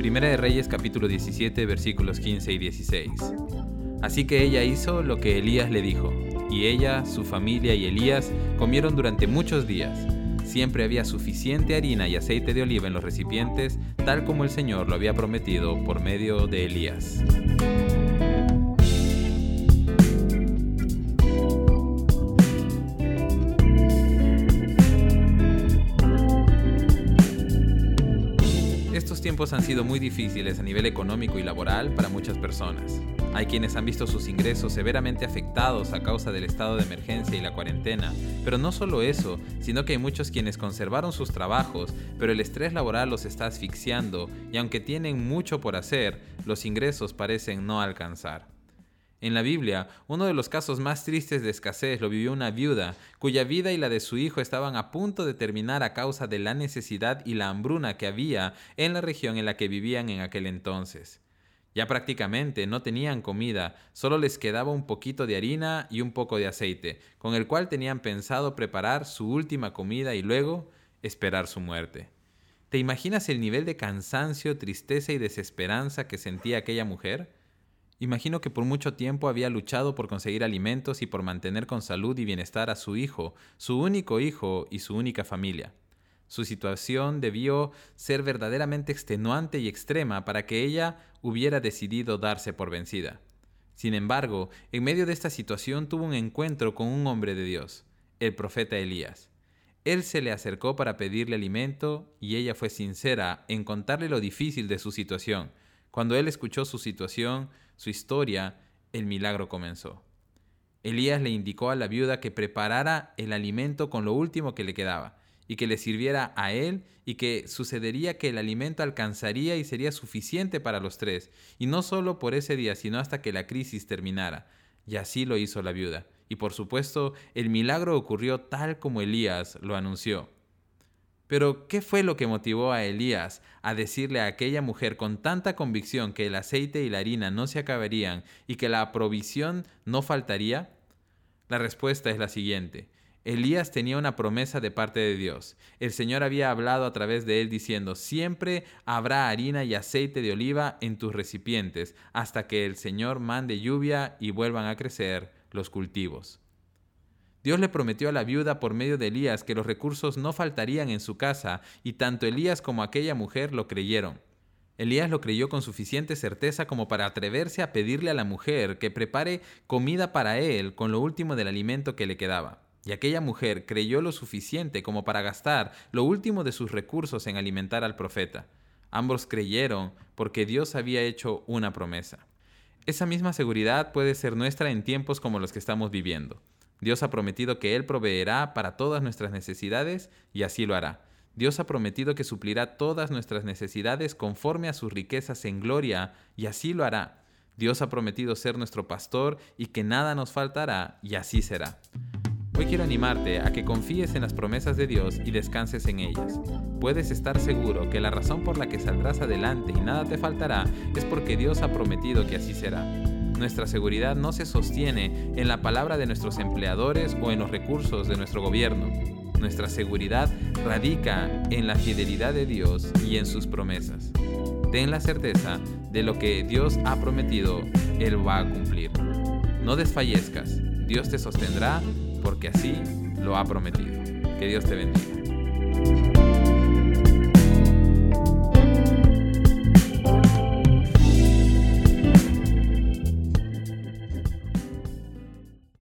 Primera de Reyes capítulo 17 versículos 15 y 16. Así que ella hizo lo que Elías le dijo, y ella, su familia y Elías comieron durante muchos días. Siempre había suficiente harina y aceite de oliva en los recipientes, tal como el Señor lo había prometido por medio de Elías. Estos tiempos han sido muy difíciles a nivel económico y laboral para muchas personas. Hay quienes han visto sus ingresos severamente afectados a causa del estado de emergencia y la cuarentena, pero no solo eso, sino que hay muchos quienes conservaron sus trabajos, pero el estrés laboral los está asfixiando y aunque tienen mucho por hacer, los ingresos parecen no alcanzar. En la Biblia, uno de los casos más tristes de escasez lo vivió una viuda, cuya vida y la de su hijo estaban a punto de terminar a causa de la necesidad y la hambruna que había en la región en la que vivían en aquel entonces. Ya prácticamente no tenían comida, solo les quedaba un poquito de harina y un poco de aceite, con el cual tenían pensado preparar su última comida y luego esperar su muerte. ¿Te imaginas el nivel de cansancio, tristeza y desesperanza que sentía aquella mujer? Imagino que por mucho tiempo había luchado por conseguir alimentos y por mantener con salud y bienestar a su hijo, su único hijo y su única familia. Su situación debió ser verdaderamente extenuante y extrema para que ella hubiera decidido darse por vencida. Sin embargo, en medio de esta situación tuvo un encuentro con un hombre de Dios, el profeta Elías. Él se le acercó para pedirle alimento y ella fue sincera en contarle lo difícil de su situación. Cuando él escuchó su situación, su historia, el milagro comenzó. Elías le indicó a la viuda que preparara el alimento con lo último que le quedaba y que le sirviera a él y que sucedería que el alimento alcanzaría y sería suficiente para los tres, y no solo por ese día, sino hasta que la crisis terminara. Y así lo hizo la viuda. Y por supuesto, el milagro ocurrió tal como Elías lo anunció. Pero, ¿qué fue lo que motivó a Elías a decirle a aquella mujer con tanta convicción que el aceite y la harina no se acabarían y que la provisión no faltaría? La respuesta es la siguiente. Elías tenía una promesa de parte de Dios. El Señor había hablado a través de él diciendo, siempre habrá harina y aceite de oliva en tus recipientes hasta que el Señor mande lluvia y vuelvan a crecer los cultivos. Dios le prometió a la viuda por medio de Elías que los recursos no faltarían en su casa, y tanto Elías como aquella mujer lo creyeron. Elías lo creyó con suficiente certeza como para atreverse a pedirle a la mujer que prepare comida para él con lo último del alimento que le quedaba. Y aquella mujer creyó lo suficiente como para gastar lo último de sus recursos en alimentar al profeta. Ambos creyeron porque Dios había hecho una promesa. Esa misma seguridad puede ser nuestra en tiempos como los que estamos viviendo. Dios ha prometido que Él proveerá para todas nuestras necesidades y así lo hará. Dios ha prometido que suplirá todas nuestras necesidades conforme a sus riquezas en gloria y así lo hará. Dios ha prometido ser nuestro pastor y que nada nos faltará y así será. Hoy quiero animarte a que confíes en las promesas de Dios y descanses en ellas. Puedes estar seguro que la razón por la que saldrás adelante y nada te faltará es porque Dios ha prometido que así será. Nuestra seguridad no se sostiene en la palabra de nuestros empleadores o en los recursos de nuestro gobierno. Nuestra seguridad radica en la fidelidad de Dios y en sus promesas. Ten la certeza de lo que Dios ha prometido, Él va a cumplir. No desfallezcas, Dios te sostendrá porque así lo ha prometido. Que Dios te bendiga.